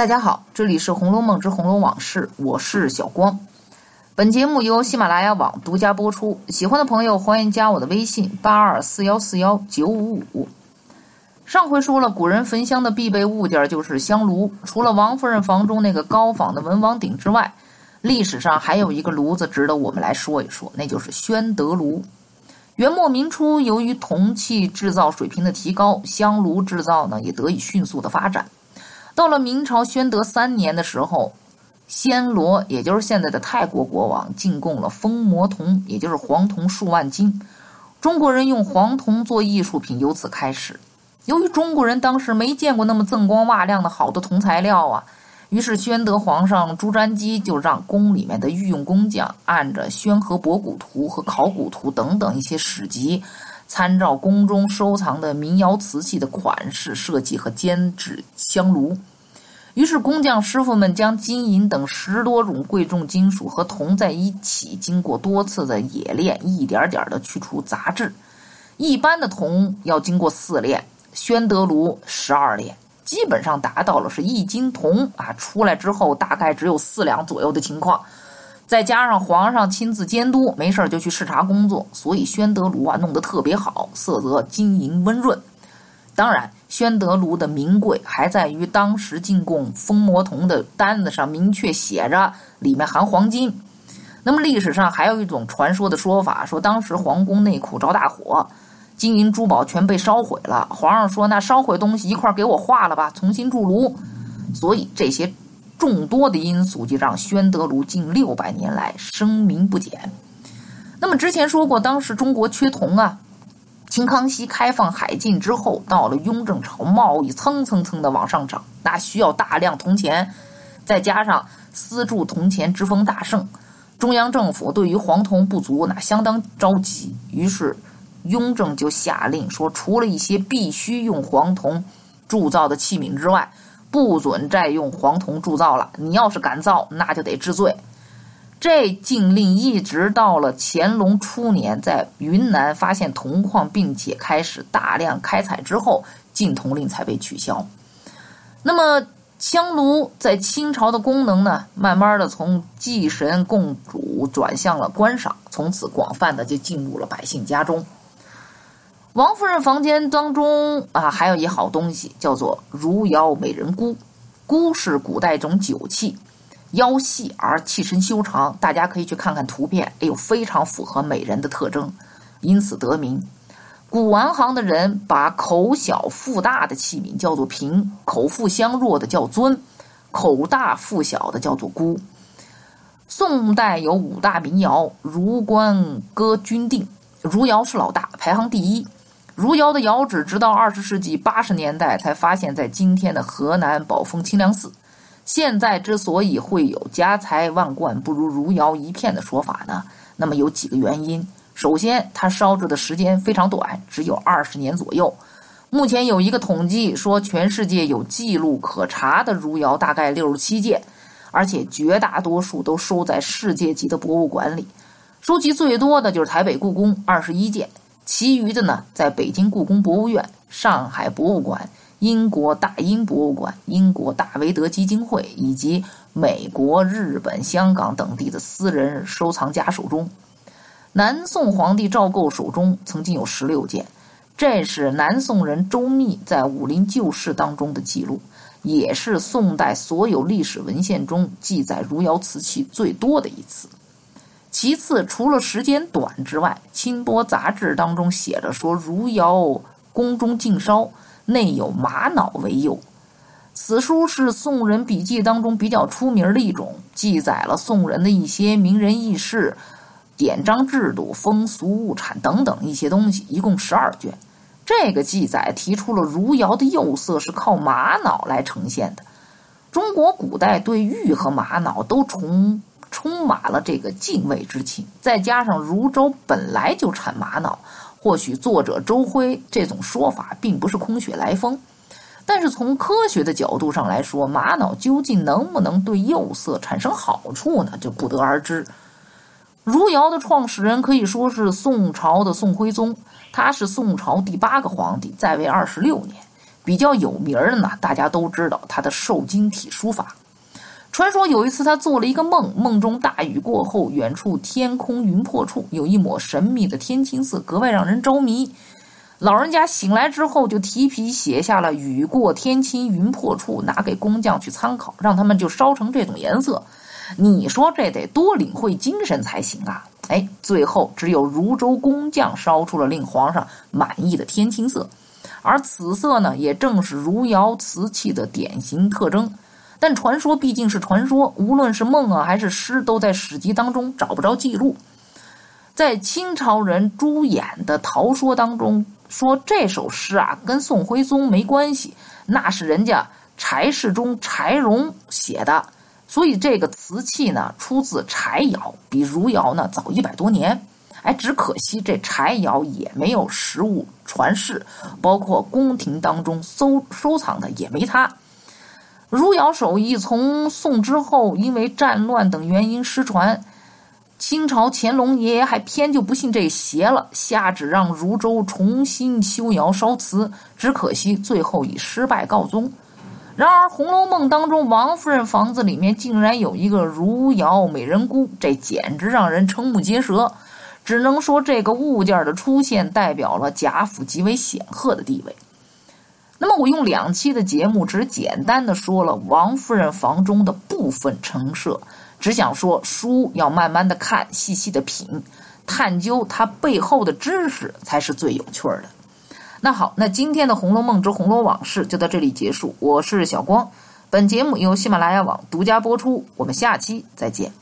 大家好，这里是《红楼梦之红楼往事》，我是小光。本节目由喜马拉雅网独家播出，喜欢的朋友欢迎加我的微信八二四幺四幺九五五。上回说了，古人焚香的必备物件就是香炉。除了王夫人房中那个高仿的文王鼎之外，历史上还有一个炉子值得我们来说一说，那就是宣德炉。元末明初，由于铜器制造水平的提高，香炉制造呢也得以迅速的发展。到了明朝宣德三年的时候，暹罗也就是现在的泰国国王进贡了风魔铜，也就是黄铜数万斤。中国人用黄铜做艺术品由此开始。由于中国人当时没见过那么锃光瓦亮的好的铜材料啊，于是宣德皇上朱瞻基就让宫里面的御用工匠按着《宣和博古图》和《考古图》等等一些史籍，参照宫中收藏的民窑瓷器的款式设计和监制香炉。于是工匠师傅们将金银等十多种贵重金属和铜在一起，经过多次的冶炼，一点点的去除杂质。一般的铜要经过四炼。宣德炉十二炼，基本上达到了是一斤铜啊出来之后大概只有四两左右的情况，再加上皇上亲自监督，没事就去视察工作，所以宣德炉啊弄得特别好，色泽晶莹温润。当然，宣德炉的名贵还在于当时进贡封魔铜的单子上明确写着里面含黄金。那么历史上还有一种传说的说法，说当时皇宫内库着大火。金银珠宝全被烧毁了，皇上说：“那烧毁东西一块给我化了吧，重新铸炉。”所以这些众多的因素就让宣德炉近六百年来声名不减。那么之前说过，当时中国缺铜啊，清康熙开放海禁之后，到了雍正朝，贸易蹭蹭蹭的往上涨，那需要大量铜钱，再加上私铸铜钱之风大盛，中央政府对于黄铜不足，那相当着急，于是。雍正就下令说，除了一些必须用黄铜铸造的器皿之外，不准再用黄铜铸造了。你要是敢造，那就得治罪。这禁令一直到了乾隆初年，在云南发现铜矿，并且开始大量开采之后，禁铜令才被取消。那么香炉在清朝的功能呢，慢慢的从祭神供主转向了观赏，从此广泛的就进入了百姓家中。王夫人房间当中啊，还有一好东西，叫做如窑美人箍。箍是古代一种酒器，腰细而器身修长，大家可以去看看图片，哎呦，非常符合美人的特征，因此得名。古玩行的人把口小腹大的器皿叫做瓶，口腹相若的叫尊，口大腹小的叫做箍。宋代有五大名窑，如官歌钧定，如窑是老大，排行第一。汝窑的窑址直到二十世纪八十年代才发现，在今天的河南宝丰清凉寺。现在之所以会有家财万贯不如汝窑一片的说法呢，那么有几个原因。首先，它烧制的时间非常短，只有二十年左右。目前有一个统计说，全世界有记录可查的汝窑大概六十七件，而且绝大多数都收在世界级的博物馆里。收集最多的就是台北故宫，二十一件。其余的呢，在北京故宫博物院、上海博物馆、英国大英博物馆、英国大维德基金会以及美国、日本、香港等地的私人收藏家手中。南宋皇帝赵构手中曾经有十六件，这是南宋人周密在《武林旧事》当中的记录，也是宋代所有历史文献中记载汝窑瓷器最多的一次。其次，除了时间短之外，《清波杂志》当中写着说，汝窑宫中尽烧，内有玛瑙为釉。此书是宋人笔记当中比较出名的一种，记载了宋人的一些名人轶事、典章制度、风俗物产等等一些东西，一共十二卷。这个记载提出了汝窑的釉色是靠玛瑙来呈现的。中国古代对玉和玛瑙都崇。充满了这个敬畏之情，再加上汝州本来就产玛瑙，或许作者周辉这种说法并不是空穴来风。但是从科学的角度上来说，玛瑙究竟能不能对釉色产生好处呢？就不得而知。汝窑的创始人可以说是宋朝的宋徽宗，他是宋朝第八个皇帝，在位二十六年，比较有名的呢，大家都知道他的受精体书法。传说有一次他做了一个梦，梦中大雨过后，远处天空云破处有一抹神秘的天青色，格外让人着迷。老人家醒来之后，就提笔写下了“雨过天青云破处”，拿给工匠去参考，让他们就烧成这种颜色。你说这得多领会精神才行啊！哎，最后只有汝州工匠烧出了令皇上满意的天青色，而此色呢，也正是汝窑瓷器的典型特征。但传说毕竟是传说，无论是梦啊还是诗，都在史籍当中找不着记录。在清朝人朱衍的《陶说》当中。说这首诗啊，跟宋徽宗没关系，那是人家柴世忠柴荣写的，所以这个瓷器呢出自柴窑，比汝窑呢早一百多年。哎，只可惜这柴窑也没有实物传世，包括宫廷当中收收藏的也没它。汝窑手艺从宋之后，因为战乱等原因失传。清朝乾隆爷爷还偏就不信这邪了，下旨让汝州重新修窑烧瓷，只可惜最后以失败告终。然而《红楼梦》当中王夫人房子里面竟然有一个汝窑美人菇，这简直让人瞠目结舌。只能说这个物件的出现代表了贾府极为显赫的地位。那么我用两期的节目只简单的说了王夫人房中的部分陈设。只想说，书要慢慢的看，细细的品，探究它背后的知识，才是最有趣的。那好，那今天的《红楼梦之红楼往事》就到这里结束。我是小光，本节目由喜马拉雅网独家播出。我们下期再见。